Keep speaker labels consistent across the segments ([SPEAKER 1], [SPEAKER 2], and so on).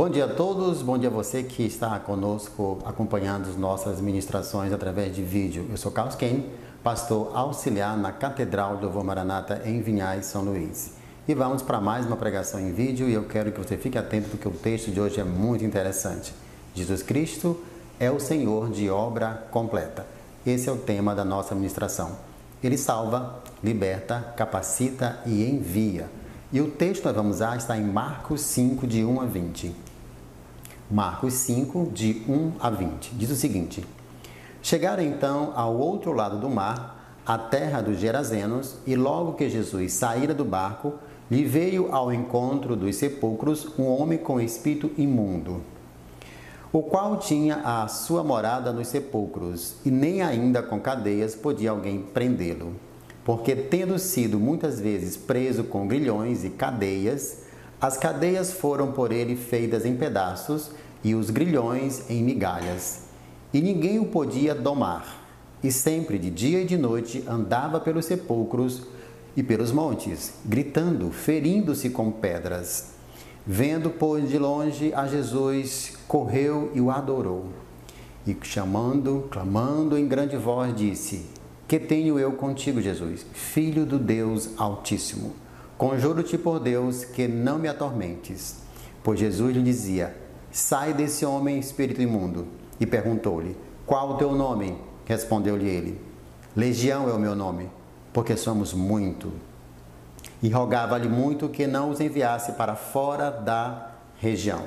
[SPEAKER 1] Bom dia a todos, bom dia a você que está conosco acompanhando as nossas ministrações através de vídeo. Eu sou Carlos Kane, pastor auxiliar na Catedral do Vô Maranata em Vinhais, São Luís. E vamos para mais uma pregação em vídeo e eu quero que você fique atento porque o texto de hoje é muito interessante. Jesus Cristo é o Senhor de obra completa. Esse é o tema da nossa ministração. Ele salva, liberta, capacita e envia. E o texto que nós vamos usar está em Marcos 5, de 1 a 20. Marcos 5, de 1 a 20. Diz o seguinte: Chegaram então ao outro lado do mar, a terra dos Gerazenos, e logo que Jesus saíra do barco, lhe veio ao encontro dos sepulcros um homem com espírito imundo, o qual tinha a sua morada nos sepulcros, e nem ainda com cadeias podia alguém prendê-lo porque tendo sido muitas vezes preso com grilhões e cadeias, as cadeias foram por ele feitas em pedaços e os grilhões em migalhas. E ninguém o podia domar. E sempre de dia e de noite andava pelos sepulcros e pelos montes, gritando, ferindo-se com pedras. Vendo, pois, de longe a Jesus, correu e o adorou. E chamando, clamando em grande voz, disse: que tenho eu contigo, Jesus, filho do Deus Altíssimo? Conjuro-te por Deus que não me atormentes. Pois Jesus lhe dizia: Sai desse homem, espírito imundo. E perguntou-lhe: Qual o teu nome? Respondeu-lhe ele: Legião é o meu nome, porque somos muito. E rogava-lhe muito que não os enviasse para fora da região.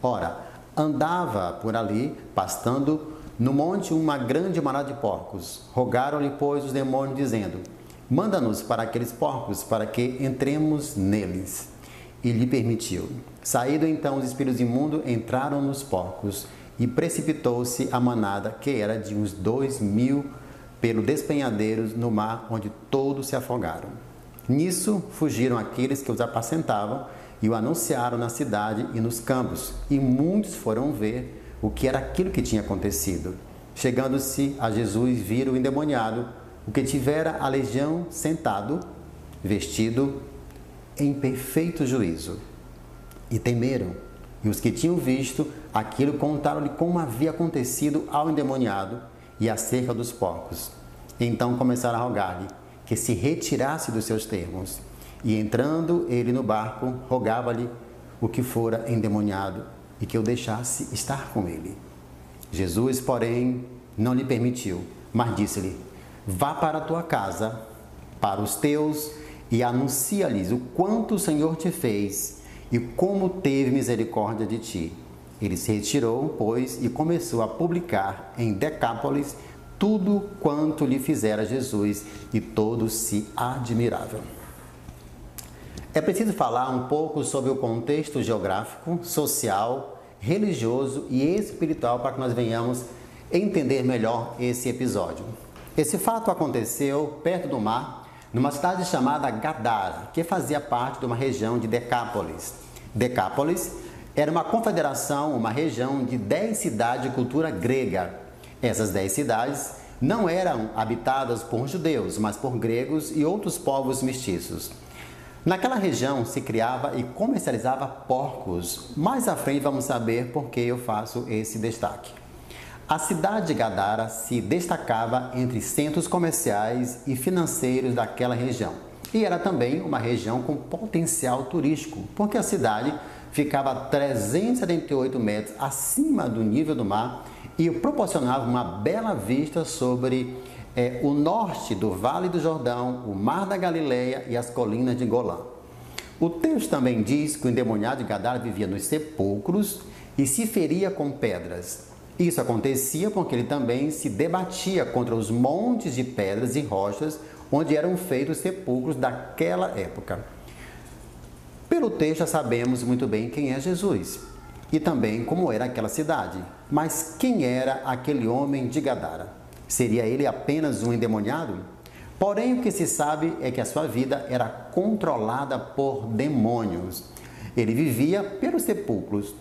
[SPEAKER 1] Ora, andava por ali, pastando no monte, uma grande manada de porcos. Rogaram-lhe, pois, os demônios, dizendo: Manda-nos para aqueles porcos, para que entremos neles. E lhe permitiu. Saído então os espíritos imundos, entraram nos porcos, e precipitou-se a manada, que era de uns dois mil, pelo despenhadeiros no mar, onde todos se afogaram. Nisso fugiram aqueles que os apacentavam e o anunciaram na cidade e nos campos, e muitos foram ver o que era aquilo que tinha acontecido. Chegando-se a Jesus, viram o endemoniado, o que tivera a legião sentado, vestido em perfeito juízo. E temeram. E os que tinham visto aquilo contaram-lhe como havia acontecido ao endemoniado e acerca dos porcos. Então começaram a rogar-lhe que se retirasse dos seus termos. E entrando ele no barco, rogava-lhe o que fora endemoniado e que eu deixasse estar com ele. Jesus, porém, não lhe permitiu, mas disse-lhe: Vá para a tua casa, para os teus, e anuncia-lhes o quanto o Senhor te fez e como teve misericórdia de ti. Ele se retirou, pois, e começou a publicar em Decápolis tudo quanto lhe fizera Jesus, e todos se admiravam. É preciso falar um pouco sobre o contexto geográfico, social, religioso e espiritual para que nós venhamos entender melhor esse episódio. Esse fato aconteceu perto do mar, numa cidade chamada Gadara, que fazia parte de uma região de Decápolis. Decápolis era uma confederação, uma região de dez cidades de cultura grega. Essas dez cidades não eram habitadas por judeus, mas por gregos e outros povos mestiços. Naquela região se criava e comercializava porcos. Mais à frente vamos saber por que eu faço esse destaque. A cidade de Gadara se destacava entre centros comerciais e financeiros daquela região. E era também uma região com potencial turístico, porque a cidade ficava a 378 metros acima do nível do mar e proporcionava uma bela vista sobre é o norte do Vale do Jordão, o Mar da Galileia e as colinas de Golã. O texto também diz que o endemoniado de Gadara vivia nos sepulcros e se feria com pedras. Isso acontecia porque ele também se debatia contra os montes de pedras e rochas onde eram feitos sepulcros daquela época. Pelo texto já sabemos muito bem quem é Jesus e também como era aquela cidade. Mas quem era aquele homem de Gadara? Seria ele apenas um endemoniado? Porém, o que se sabe é que a sua vida era controlada por demônios. Ele vivia pelos sepulcros,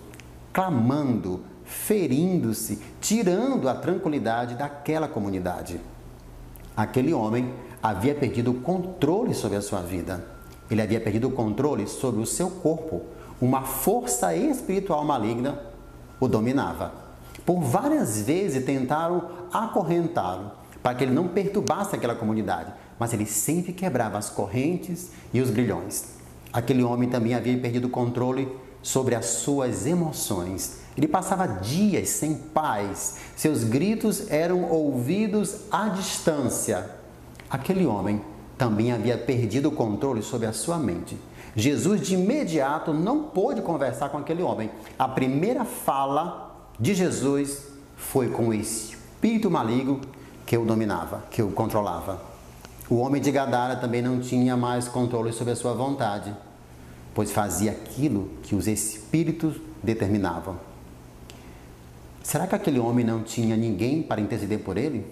[SPEAKER 1] clamando, ferindo-se, tirando a tranquilidade daquela comunidade. Aquele homem havia perdido o controle sobre a sua vida. Ele havia perdido o controle sobre o seu corpo. uma força espiritual maligna o dominava. Por várias vezes tentaram acorrentá-lo para que ele não perturbasse aquela comunidade, mas ele sempre quebrava as correntes e os grilhões. Aquele homem também havia perdido o controle sobre as suas emoções. Ele passava dias sem paz, seus gritos eram ouvidos à distância. Aquele homem também havia perdido o controle sobre a sua mente. Jesus de imediato não pôde conversar com aquele homem. A primeira fala de Jesus foi com o espírito maligno que o dominava, que o controlava. O homem de Gadara também não tinha mais controle sobre a sua vontade, pois fazia aquilo que os espíritos determinavam. Será que aquele homem não tinha ninguém para interceder por ele?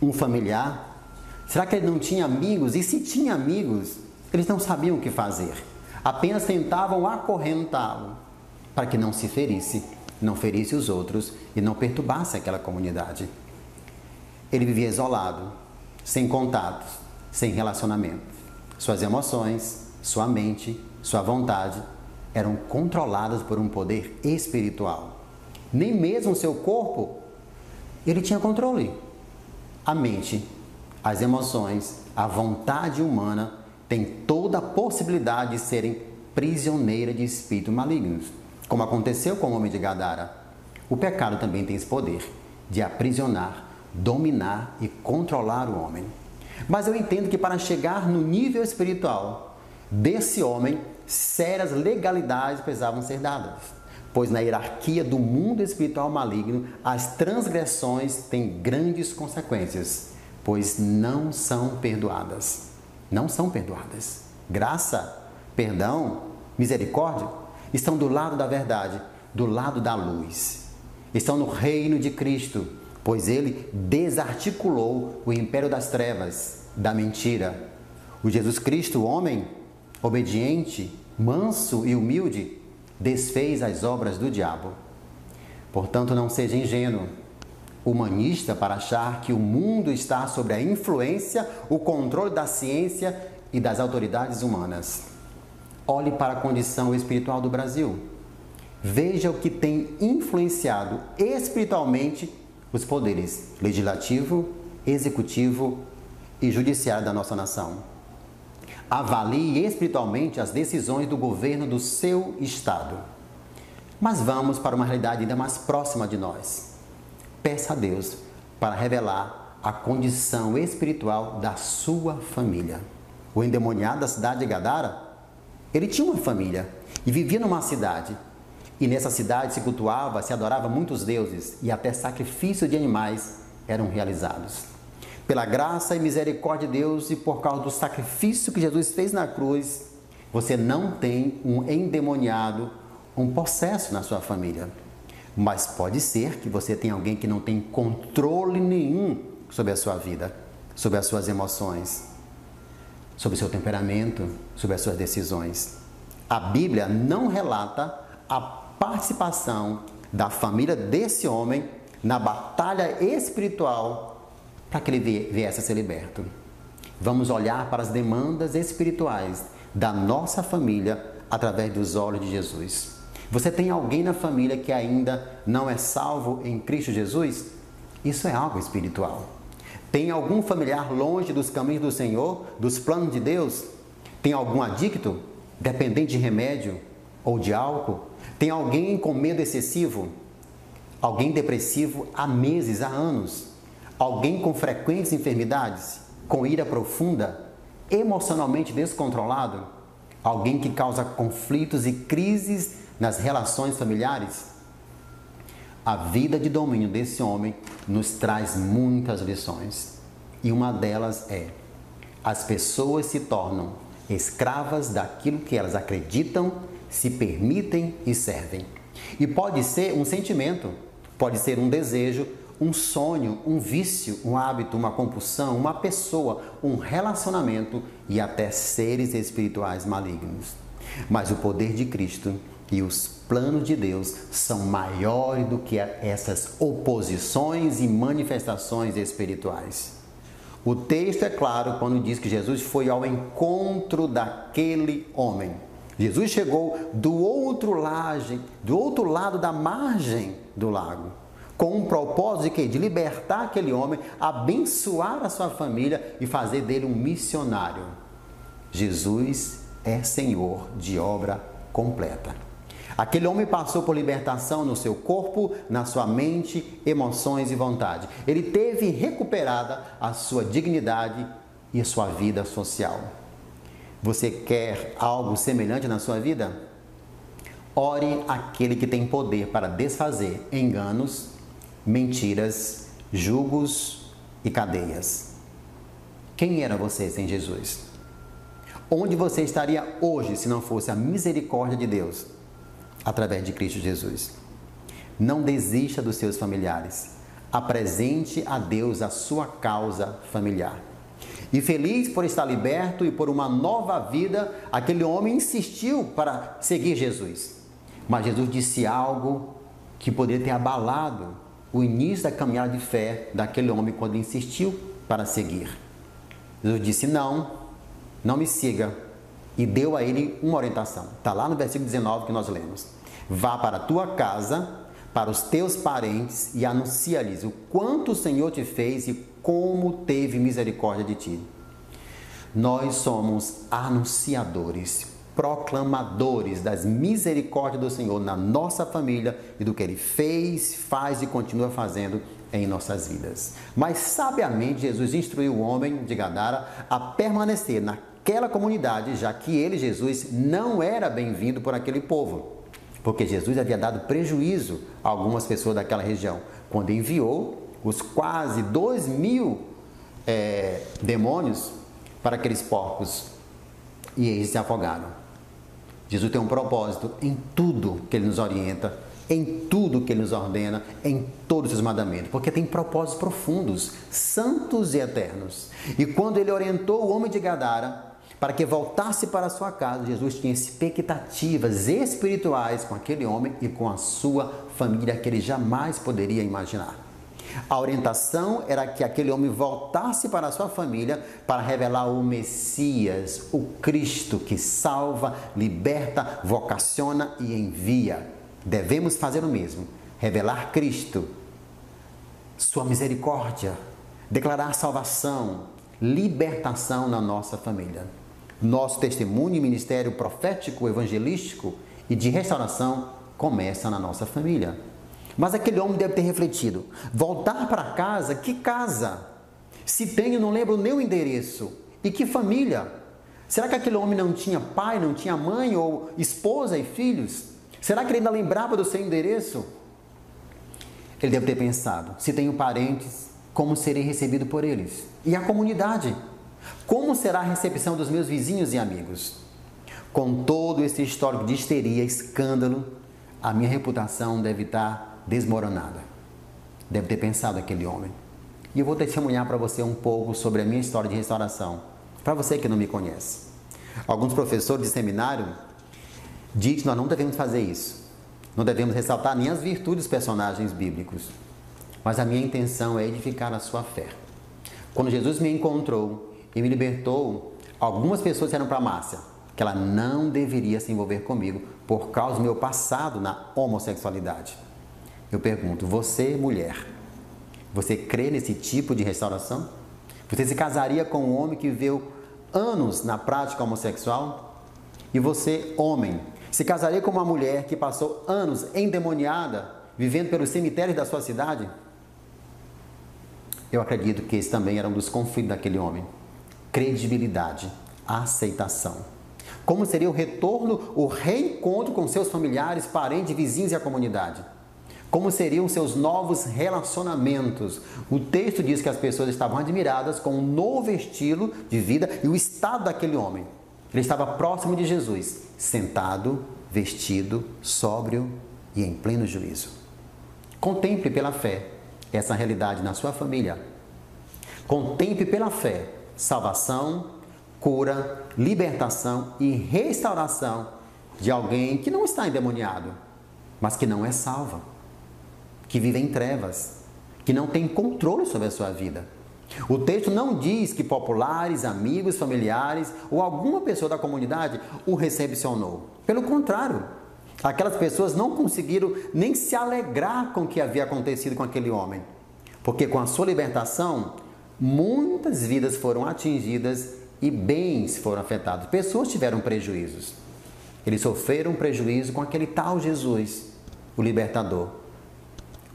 [SPEAKER 1] Um familiar? Será que ele não tinha amigos? E se tinha amigos, eles não sabiam o que fazer. Apenas tentavam acorrentá-lo para que não se ferisse, não ferisse os outros e não perturbasse aquela comunidade. Ele vivia isolado, sem contatos, sem relacionamento. Suas emoções, sua mente, sua vontade eram controladas por um poder espiritual nem mesmo seu corpo, ele tinha controle. A mente, as emoções, a vontade humana tem toda a possibilidade de serem prisioneiras de espíritos malignos, como aconteceu com o homem de Gadara. O pecado também tem esse poder de aprisionar, dominar e controlar o homem. Mas eu entendo que para chegar no nível espiritual desse homem, sérias legalidades precisavam ser dadas pois na hierarquia do mundo espiritual maligno, as transgressões têm grandes consequências, pois não são perdoadas. Não são perdoadas. Graça, perdão, misericórdia estão do lado da verdade, do lado da luz. Estão no reino de Cristo, pois ele desarticulou o império das trevas, da mentira. O Jesus Cristo, homem, obediente, manso e humilde, desfez as obras do diabo. Portanto, não seja ingênuo, humanista, para achar que o mundo está sob a influência, o controle da ciência e das autoridades humanas. Olhe para a condição espiritual do Brasil. Veja o que tem influenciado espiritualmente os poderes legislativo, executivo e judiciário da nossa nação. Avalie espiritualmente as decisões do governo do seu estado. Mas vamos para uma realidade ainda mais próxima de nós. Peça a Deus para revelar a condição espiritual da sua família. O endemoniado da cidade de Gadara, ele tinha uma família e vivia numa cidade. E nessa cidade se cultuava, se adorava muitos deuses e até sacrifícios de animais eram realizados pela graça e misericórdia de Deus e por causa do sacrifício que Jesus fez na cruz, você não tem um endemoniado, um possesso na sua família. Mas pode ser que você tenha alguém que não tem controle nenhum sobre a sua vida, sobre as suas emoções, sobre o seu temperamento, sobre as suas decisões. A Bíblia não relata a participação da família desse homem na batalha espiritual para que ele viesse a ser liberto. Vamos olhar para as demandas espirituais da nossa família através dos olhos de Jesus. Você tem alguém na família que ainda não é salvo em Cristo Jesus? Isso é algo espiritual. Tem algum familiar longe dos caminhos do Senhor, dos planos de Deus? Tem algum adicto, dependente de remédio ou de álcool? Tem alguém com medo excessivo? Alguém depressivo há meses, há anos? Alguém com frequentes enfermidades, com ira profunda, emocionalmente descontrolado? Alguém que causa conflitos e crises nas relações familiares? A vida de domínio desse homem nos traz muitas lições. E uma delas é: as pessoas se tornam escravas daquilo que elas acreditam, se permitem e servem. E pode ser um sentimento, pode ser um desejo, um sonho, um vício, um hábito, uma compulsão, uma pessoa, um relacionamento e até seres espirituais malignos. Mas o poder de Cristo e os planos de Deus são maiores do que essas oposições e manifestações espirituais. O texto é claro quando diz que Jesus foi ao encontro daquele homem. Jesus chegou do outro lado, do outro lado da margem do lago, com um propósito de, de libertar aquele homem, abençoar a sua família e fazer dele um missionário. Jesus é Senhor de obra completa. Aquele homem passou por libertação no seu corpo, na sua mente, emoções e vontade. Ele teve recuperada a sua dignidade e a sua vida social. Você quer algo semelhante na sua vida? Ore aquele que tem poder para desfazer enganos, mentiras, julgos e cadeias. Quem era você sem Jesus? Onde você estaria hoje se não fosse a misericórdia de Deus através de Cristo Jesus? Não desista dos seus familiares. Apresente a Deus a sua causa familiar. E feliz por estar liberto e por uma nova vida, aquele homem insistiu para seguir Jesus. Mas Jesus disse algo que poderia ter abalado o início da caminhada de fé daquele homem quando insistiu para seguir. Jesus disse: Não, não me siga. E deu a ele uma orientação. Está lá no versículo 19 que nós lemos. Vá para a tua casa, para os teus parentes e anuncia-lhes o quanto o Senhor te fez e como teve misericórdia de ti. Nós somos anunciadores, proclamadores das misericórdias do Senhor na nossa família e do que Ele fez, faz e continua fazendo em nossas vidas. Mas sabiamente Jesus instruiu o homem de Gadara a permanecer naquela comunidade, já que ele, Jesus, não era bem-vindo por aquele povo, porque Jesus havia dado prejuízo a algumas pessoas daquela região, quando enviou os quase dois mil é, demônios para aqueles porcos e eles se afogaram. Jesus tem um propósito em tudo que ele nos orienta, em tudo que ele nos ordena, em todos os mandamentos, porque tem propósitos profundos, santos e eternos. E quando ele orientou o homem de Gadara para que voltasse para sua casa, Jesus tinha expectativas espirituais com aquele homem e com a sua família que ele jamais poderia imaginar. A orientação era que aquele homem voltasse para a sua família para revelar o Messias, o Cristo que salva, liberta, vocaciona e envia. Devemos fazer o mesmo, revelar Cristo, sua misericórdia, declarar salvação, libertação na nossa família. Nosso testemunho e ministério profético, evangelístico e de restauração começa na nossa família. Mas aquele homem deve ter refletido: voltar para casa? Que casa? Se tenho, não lembro nem o endereço. E que família? Será que aquele homem não tinha pai, não tinha mãe ou esposa e filhos? Será que ele ainda lembrava do seu endereço? Ele deve ter pensado: se tenho parentes, como serei recebido por eles? E a comunidade? Como será a recepção dos meus vizinhos e amigos? Com todo esse histórico de histeria, escândalo, a minha reputação deve estar desmoronada. Deve ter pensado aquele homem. E eu vou testemunhar para você um pouco sobre a minha história de restauração, para você que não me conhece. Alguns professores de seminário dizem que nós não devemos fazer isso. Não devemos ressaltar nem as virtudes dos personagens bíblicos. Mas a minha intenção é edificar a sua fé. Quando Jesus me encontrou e me libertou, algumas pessoas disseram para Márcia que ela não deveria se envolver comigo por causa do meu passado na homossexualidade. Eu pergunto, você, mulher, você crê nesse tipo de restauração? Você se casaria com um homem que viveu anos na prática homossexual? E você, homem, se casaria com uma mulher que passou anos endemoniada, vivendo pelos cemitérios da sua cidade? Eu acredito que esse também era um dos conflitos daquele homem. Credibilidade, aceitação. Como seria o retorno, o reencontro com seus familiares, parentes, vizinhos e a comunidade? Como seriam seus novos relacionamentos? O texto diz que as pessoas estavam admiradas com um novo estilo de vida e o estado daquele homem. Ele estava próximo de Jesus, sentado, vestido, sóbrio e em pleno juízo. Contemple pela fé essa realidade na sua família. Contemple pela fé salvação, cura, libertação e restauração de alguém que não está endemoniado, mas que não é salvo que vive em trevas, que não tem controle sobre a sua vida. O texto não diz que populares, amigos, familiares ou alguma pessoa da comunidade o recepcionou. Pelo contrário, aquelas pessoas não conseguiram nem se alegrar com o que havia acontecido com aquele homem, porque com a sua libertação, muitas vidas foram atingidas e bens foram afetados. Pessoas tiveram prejuízos. Eles sofreram prejuízo com aquele tal Jesus, o libertador.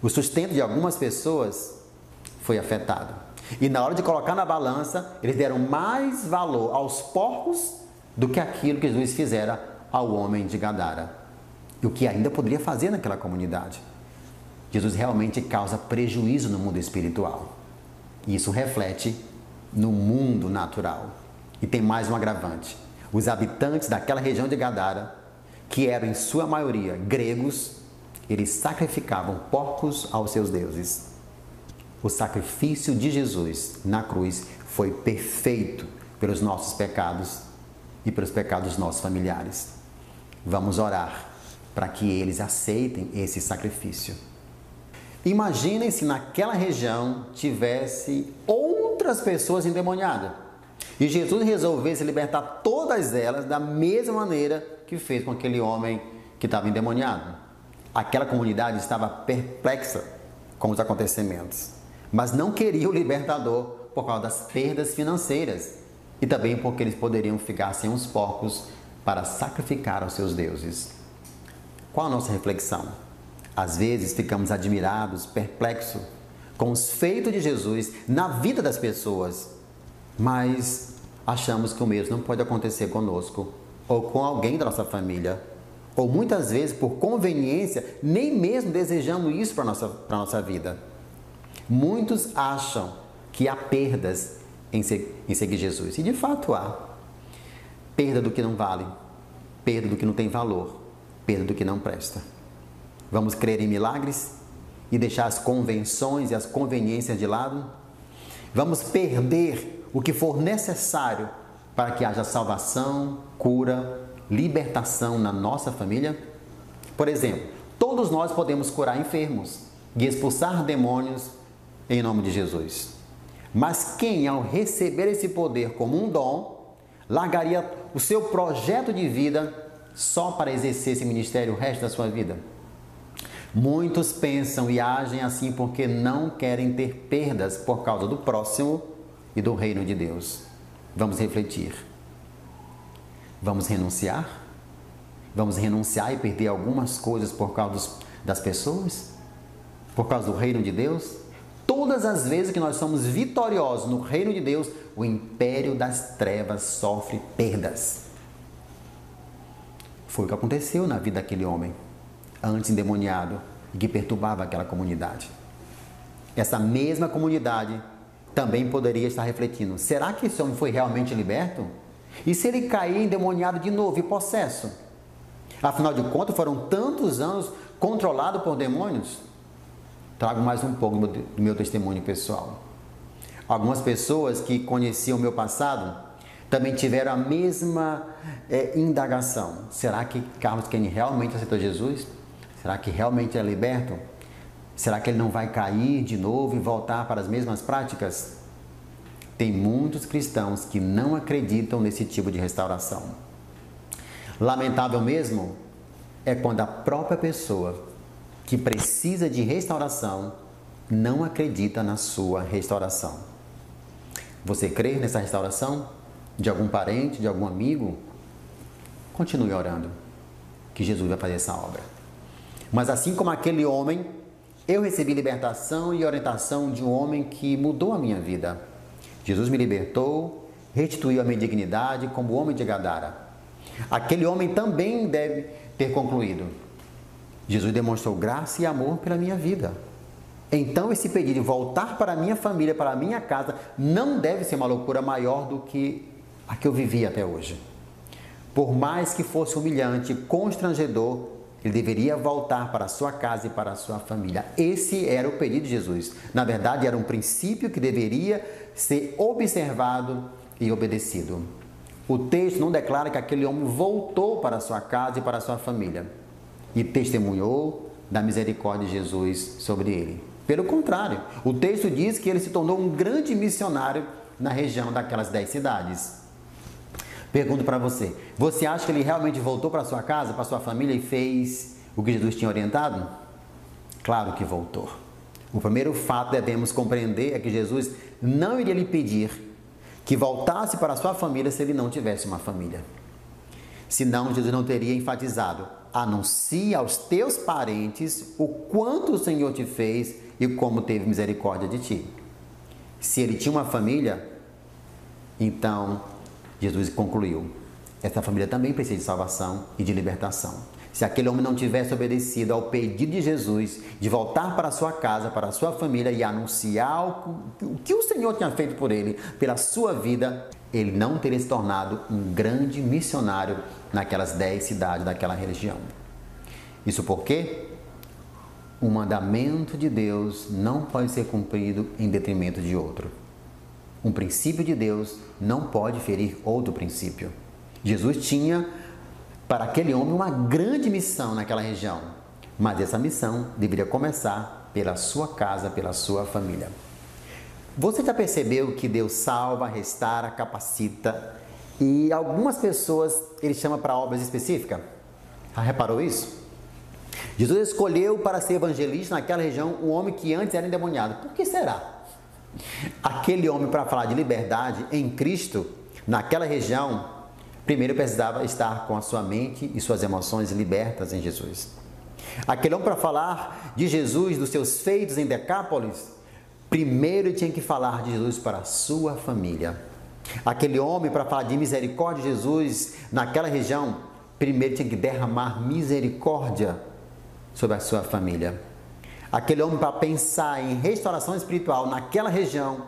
[SPEAKER 1] O sustento de algumas pessoas foi afetado. E na hora de colocar na balança, eles deram mais valor aos porcos do que aquilo que Jesus fizera ao homem de Gadara. E o que ainda poderia fazer naquela comunidade. Jesus realmente causa prejuízo no mundo espiritual. E isso reflete no mundo natural. E tem mais um agravante. Os habitantes daquela região de Gadara, que eram em sua maioria gregos, eles sacrificavam porcos aos seus deuses. O sacrifício de Jesus na cruz foi perfeito pelos nossos pecados e pelos pecados dos nossos familiares. Vamos orar para que eles aceitem esse sacrifício. Imaginem se naquela região tivesse outras pessoas endemoniadas e Jesus resolvesse libertar todas elas da mesma maneira que fez com aquele homem que estava endemoniado. Aquela comunidade estava perplexa com os acontecimentos mas não queria o libertador por causa das perdas financeiras e também porque eles poderiam ficar sem os porcos para sacrificar aos seus deuses. Qual a nossa reflexão? Às vezes ficamos admirados, perplexos com os feitos de Jesus na vida das pessoas, mas achamos que o mesmo não pode acontecer conosco ou com alguém da nossa família. Ou muitas vezes, por conveniência, nem mesmo desejamos isso para a nossa, nossa vida. Muitos acham que há perdas em, seguir Jesus. E de fato há. Perda do que não vale, perda do que não tem valor, perda do que não presta. Vamos crer em milagres e deixar as convenções e as conveniências de lado? Vamos perder o que for necessário para que haja salvação, cura, libertação na nossa família? Por exemplo, todos nós podemos curar enfermos e expulsar demônios em nome de Jesus. Mas quem, ao receber esse poder como um dom, largaria o seu projeto de vida só para exercer esse ministério o resto da sua vida? Muitos pensam e agem assim porque não querem ter perdas por causa do próximo e do reino de Deus. Vamos refletir. Vamos renunciar? Vamos renunciar e perder algumas coisas por causa das pessoas? Por causa do reino de Deus? Todas as vezes que nós somos vitoriosos no reino de Deus, o império das trevas sofre perdas. Foi o que aconteceu na vida daquele homem, antes endemoniado, e que perturbava aquela comunidade. Essa mesma comunidade também poderia estar refletindo: será que esse homem foi realmente liberto? E se ele cair endemoniado de novo e possesso? Afinal de contas, foram tantos anos controlado por demônios? trago mais um pouco do meu testemunho pessoal. Algumas pessoas que conheciam o meu passado também tiveram a mesma é, indagação. Será que Carlos Kenny realmente aceitou Jesus? Será que realmente é liberto? Será que ele não vai cair de novo e voltar para as mesmas práticas? Tem muitos cristãos que não acreditam nesse tipo de restauração. Lamentável mesmo é quando a própria pessoa que precisa de restauração não acredita na sua restauração. Você crê nessa restauração de algum parente, de algum amigo? Continue orando, que Jesus vai fazer essa obra. Mas assim como aquele homem, eu recebi libertação e orientação de um homem que mudou a minha vida. Jesus me libertou, restituiu a minha dignidade como homem de Gadara. Aquele homem também deve ter concluído: Jesus demonstrou graça e amor pela minha vida. Então, esse pedido de voltar para a minha família, para a minha casa, não deve ser uma loucura maior do que a que eu vivi até hoje. Por mais que fosse humilhante, constrangedor, ele deveria voltar para a sua casa e para a sua família. Esse era o pedido de Jesus. Na verdade, era um princípio que deveria ser observado e obedecido. O texto não declara que aquele homem voltou para a sua casa e para a sua família e testemunhou da misericórdia de Jesus sobre ele. Pelo contrário, o texto diz que ele se tornou um grande missionário na região daquelas dez cidades. Pergunto para você: você acha que ele realmente voltou para sua casa, para sua família e fez o que Jesus tinha orientado? Claro que voltou. O primeiro fato devemos compreender é que Jesus não iria lhe pedir que voltasse para sua família se ele não tivesse uma família. Senão, Jesus não teria enfatizado: anuncia aos teus parentes o quanto o Senhor te fez e como teve misericórdia de ti. Se ele tinha uma família, então Jesus concluiu: essa família também precisa de salvação e de libertação. Se aquele homem não tivesse obedecido ao pedido de Jesus de voltar para sua casa, para sua família e anunciar o que o Senhor tinha feito por ele, pela sua vida, ele não teria se tornado um grande missionário naquelas dez cidades daquela região. Isso porque o mandamento de Deus não pode ser cumprido em detrimento de outro. Um princípio de Deus não pode ferir outro princípio. Jesus tinha para aquele homem uma grande missão naquela região, mas essa missão deveria começar pela sua casa, pela sua família. Você já percebeu que Deus salva, restaura, capacita e algumas pessoas ele chama para obras específicas? Já reparou isso? Jesus escolheu para ser evangelista naquela região um homem que antes era endemoniado. Por que será? Aquele homem, para falar de liberdade em Cristo, naquela região, Primeiro precisava estar com a sua mente e suas emoções libertas em Jesus. Aquele homem para falar de Jesus, dos seus feitos em Decápolis, primeiro tinha que falar de Jesus para a sua família. Aquele homem para falar de misericórdia de Jesus naquela região, primeiro tinha que derramar misericórdia sobre a sua família. Aquele homem para pensar em restauração espiritual naquela região,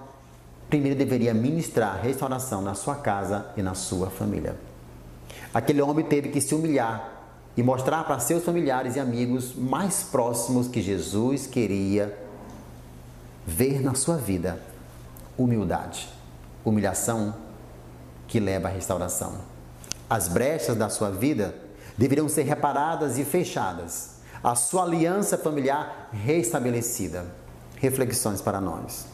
[SPEAKER 1] primeiro deveria ministrar restauração na sua casa e na sua família. Aquele homem teve que se humilhar e mostrar para seus familiares e amigos mais próximos que Jesus queria ver na sua vida humildade, humilhação que leva à restauração. As brechas da sua vida deveriam ser reparadas e fechadas, a sua aliança familiar restabelecida. Reflexões para nós.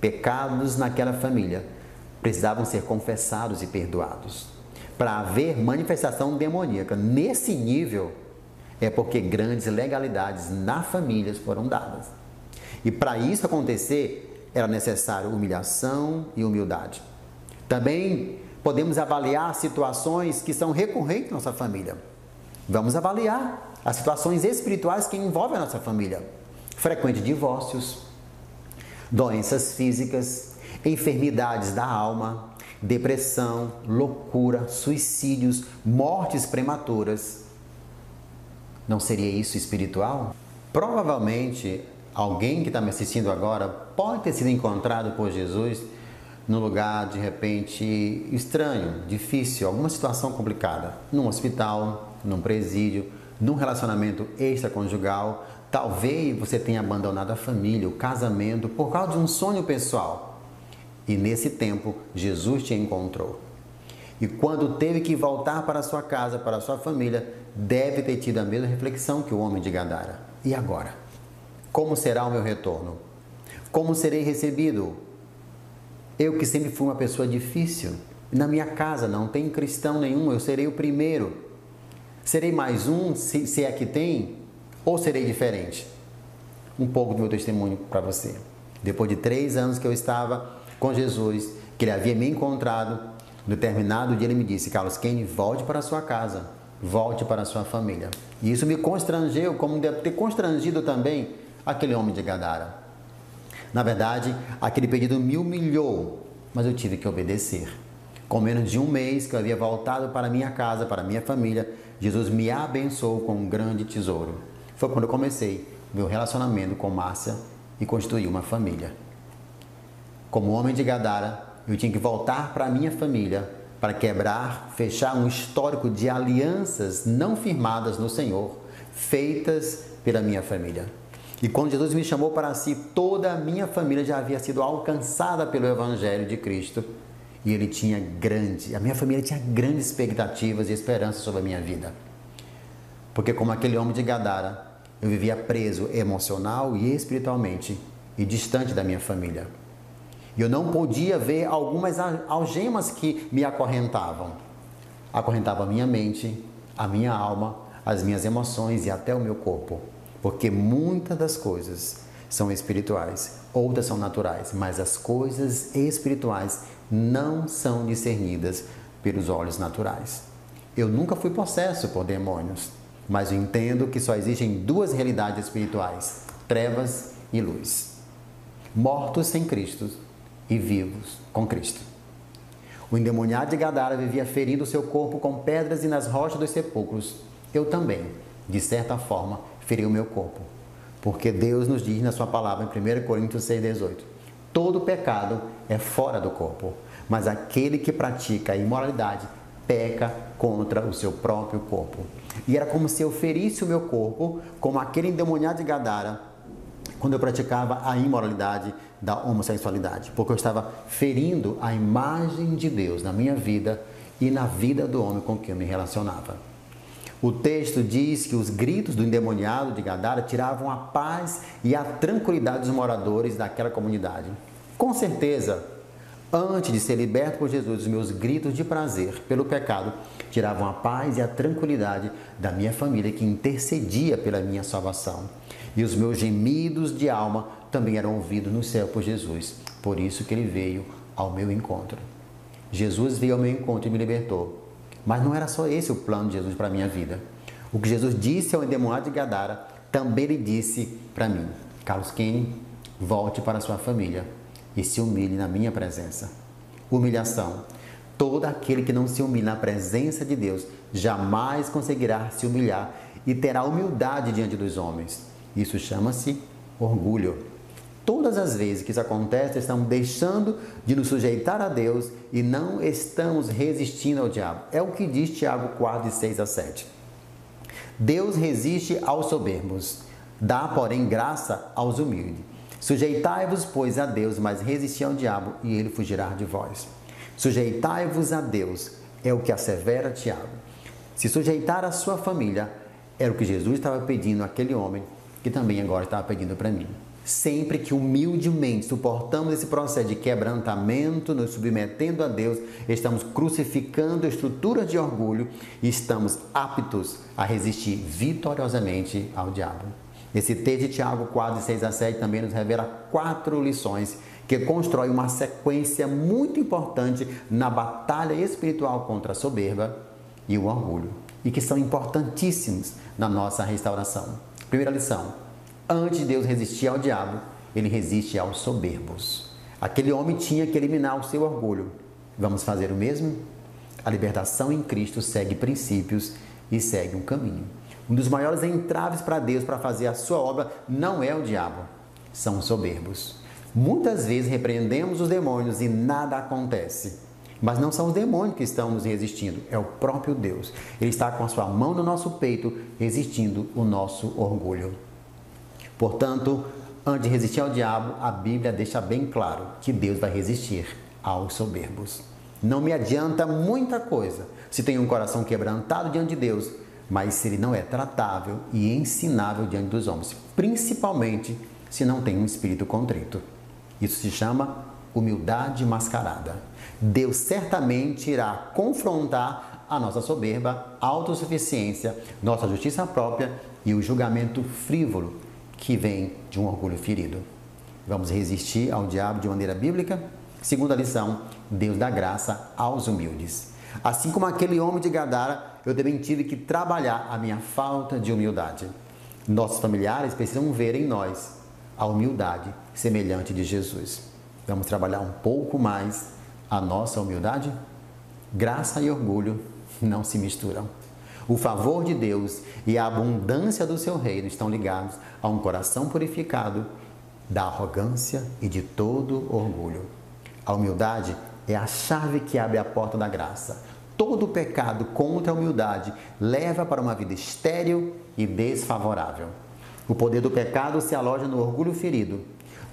[SPEAKER 1] Pecados naquela família precisavam ser confessados e perdoados. Para haver manifestação demoníaca nesse nível, é porque grandes legalidades na família foram dadas. E para isso acontecer, era necessário humilhação e humildade. Também podemos avaliar situações que são recorrentes na nossa família. Vamos avaliar as situações espirituais que envolvem a nossa família. Frequentes divórcios, doenças físicas, enfermidades da alma, depressão, loucura, suicídios, mortes prematuras. Não seria isso espiritual? Provavelmente alguém que está me assistindo agora pode ter sido encontrado por Jesus num lugar de repente estranho, difícil, alguma situação complicada, num hospital, num presídio, num relacionamento extraconjugal, Talvez você tenha abandonado a família, o casamento, por causa de um sonho pessoal. E nesse tempo, Jesus te encontrou. E quando teve que voltar para sua casa, para sua família, deve ter tido a mesma reflexão que o homem de Gadara. E agora? Como será o meu retorno? Como serei recebido? Eu que sempre fui uma pessoa difícil. Na minha casa não tem cristão nenhum, eu serei o primeiro. Serei mais um, se, se é que tem, ou serei diferente? Um pouco do meu testemunho para você. Depois de três anos que eu estava com Jesus, que ele havia me encontrado, no determinado dia ele me disse: Carlos Kenny, volte para a sua casa, volte para a sua família. E isso me constrangeu, como deve ter constrangido também aquele homem de Gadara. Na verdade, aquele pedido me humilhou, mas eu tive que obedecer. Com menos de um mês que eu havia voltado para minha casa, para minha família, Jesus me abençoou com um grande tesouro foi quando eu comecei meu relacionamento com Márcia e construí uma família. Como homem de Gadara, eu tinha que voltar para minha família para quebrar, fechar um histórico de alianças não firmadas no Senhor, feitas pela minha família. E quando Jesus me chamou para si, toda a minha família já havia sido alcançada pelo Evangelho de Cristo. E ele tinha grande, a minha família tinha grandes expectativas e esperanças sobre a minha vida. Porque como aquele homem de Gadara, Eu vivia preso emocional e espiritualmente e distante da minha família. Eu não podia ver algumas algemas que me acorrentavam. Acorrentava a minha mente, a minha alma, as minhas emoções e até o meu corpo. Porque muitas das coisas são espirituais, outras são naturais, mas as coisas espirituais não são discernidas pelos olhos naturais. Eu nunca fui possesso por demônios, mas entendo que só existem duas realidades espirituais: trevas e luz. Mortos sem Cristo e vivos com Cristo. O endemoniado de Gadara vivia ferindo seu corpo com pedras e nas rochas dos sepulcros. Eu também, de certa forma, feri o meu corpo. Porque Deus nos diz na sua palavra em 1 Coríntios 6,18: todo pecado é fora do corpo, mas aquele que pratica a imoralidade peca contra o seu próprio corpo. E era como se eu ferisse o meu corpo, como aquele endemoniado de Gadara, quando eu praticava a imoralidade da homossexualidade, porque eu estava ferindo a imagem de Deus na minha vida e na vida do homem com quem eu me relacionava. O texto diz que os gritos do endemoniado de Gadara tiravam a paz e a tranquilidade dos moradores daquela comunidade. Com certeza, antes de ser liberto por Jesus, os meus gritos de prazer pelo pecado tiravam a paz e a tranquilidade da minha família que intercedia pela minha salvação. E os meus gemidos de alma também eram ouvidos no céu por Jesus. Por isso que ele veio ao meu encontro. Jesus veio ao meu encontro e me libertou. Mas não era só esse o plano de Jesus para a minha vida. O que Jesus disse ao endemoniado de Gadara, também ele disse para mim: Carlos Kenny, volte para sua família e se humilhe na minha presença. Humilhação. Todo aquele que não se humilha na presença de Deus jamais conseguirá se humilhar e terá humildade diante dos homens. Isso chama-se orgulho. Todas as vezes que isso acontece, estamos deixando de nos sujeitar a Deus e não estamos resistindo ao diabo. É o que diz Tiago 4, 6 a 7. Deus resiste aos soberbos, dá, porém, graça aos humildes. Sujeitai-vos, pois, a Deus, mas resisti ao diabo, e ele fugirá de vós. Sujeitai-vos a Deus, é o que assevera Tiago. Se sujeitar a sua família, era o que Jesus estava pedindo àquele homem que também agora estava pedindo para mim. Sempre que humildemente suportamos esse processo de quebrantamento, nos submetendo a Deus, estamos crucificando estruturas de orgulho e estamos aptos a resistir vitoriosamente ao diabo. Esse texto de Tiago 4, 6 a 7 também nos revela quatro lições que constrói uma sequência muito importante na batalha espiritual contra a soberba e o orgulho e que são importantíssimos na nossa restauração. Primeira lição: antes de Deus resistir ao diabo, ele resiste aos soberbos. Aquele homem tinha que eliminar o seu orgulho. Vamos fazer o mesmo? A libertação em Cristo segue princípios e segue um caminho. Um dos maiores entraves para Deus para fazer a sua obra não é o diabo, são os soberbos. Muitas vezes repreendemos os demônios e nada acontece. Mas não são os demônios que estão nos resistindo, é o próprio Deus. Ele está com a sua mão no nosso peito, resistindo o nosso orgulho. Portanto, antes de resistir ao diabo, a Bíblia deixa bem claro que Deus vai resistir aos soberbos. Não me adianta muita coisa se tem um coração quebrantado diante de Deus, mas se ele não é tratável e ensinável diante dos homens, principalmente se não tem um espírito contrito. Isso se chama humildade mascarada. Deus certamente irá confrontar a nossa soberba, autossuficiência, nossa justiça própria e o julgamento frívolo que vem de um orgulho ferido. Vamos resistir ao diabo de maneira bíblica? Segunda lição: Deus dá graça aos humildes. Assim como aquele homem de Gadara, eu também tive que trabalhar a minha falta de humildade. Nossos familiares precisam ver em nós a humildade semelhante de Jesus. Vamos trabalhar um pouco mais a nossa humildade? Graça e orgulho não se misturam. O favor de Deus e a abundância do seu reino estão ligados a um coração purificado da arrogância e de todo orgulho. A humildade é a chave que abre a porta da graça. Todo pecado contra a humildade leva para uma vida estéril e desfavorável. O poder do pecado se aloja no orgulho ferido.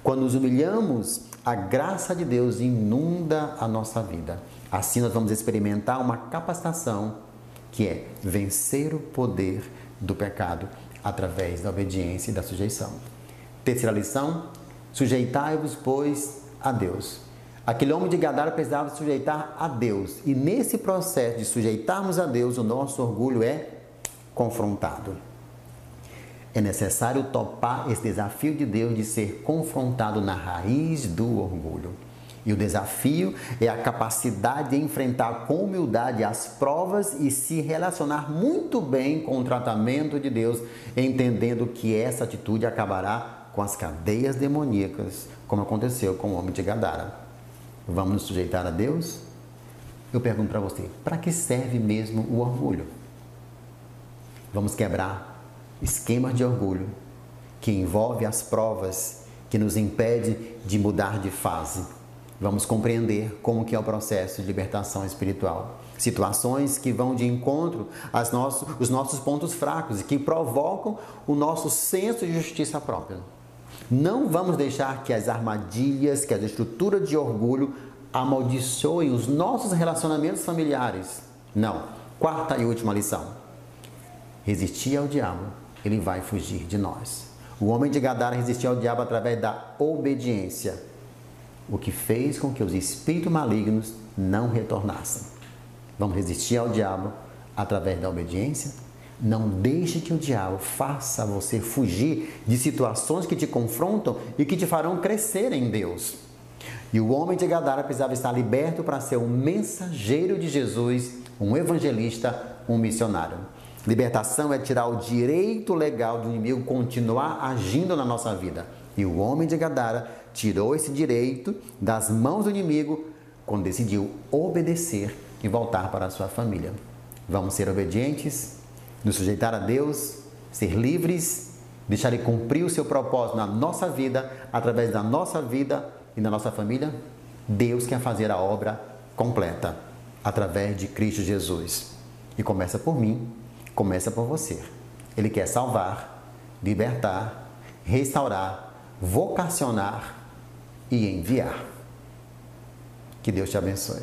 [SPEAKER 1] Quando nos humilhamos a graça de Deus inunda a nossa vida. Assim nós vamos experimentar uma capacitação que é vencer o poder do pecado, através da obediência e da sujeição. Terceira lição: sujeitai-vos, pois, a Deus. Aquele homem de Gadara precisava sujeitar a Deus. E nesse processo de sujeitarmos a Deus, o nosso orgulho é confrontado. É necessário topar esse desafio de Deus de ser confrontado na raiz do orgulho. E o desafio é a capacidade de enfrentar com humildade as provas e se relacionar muito bem com o tratamento de Deus, entendendo que essa atitude acabará com as cadeias demoníacas, como aconteceu com o homem de Gadara. Vamos nos sujeitar a Deus? Eu pergunto para você, para que serve mesmo o orgulho? Vamos quebrar esquemas de orgulho que envolve as provas que nos impede de mudar de fase. Vamos compreender como que é o processo de libertação espiritual. Situações que vão de encontro aos nossos, os nossos pontos fracos e que provocam o nosso senso de justiça própria. Não vamos deixar que as armadilhas, que as estruturas de orgulho amaldiçoem os nossos relacionamentos familiares. Não. Quarta e última lição resistir ao diabo, ele vai fugir de nós. O homem de Gadara resistiu ao diabo através da obediência, o que fez com que os espíritos malignos não retornassem. Vamos resistir ao diabo através da obediência? Não deixe que o diabo faça você fugir de situações que te confrontam e que te farão crescer em Deus. E o homem de Gadara precisava estar liberto para ser um mensageiro de Jesus, um evangelista, um missionário. Libertação é tirar o direito legal do inimigo continuar agindo na nossa vida. E o homem de Gadara tirou esse direito das mãos do inimigo quando decidiu obedecer e voltar para a sua família. Vamos ser obedientes, nos sujeitar a Deus, ser livres, deixar Ele cumprir o seu propósito na nossa vida, através da nossa vida e da nossa família. Deus quer fazer a obra completa através de Cristo Jesus. E começa por mim começa por você. Ele quer salvar, libertar, restaurar, vocacionar e enviar. Que Deus te abençoe.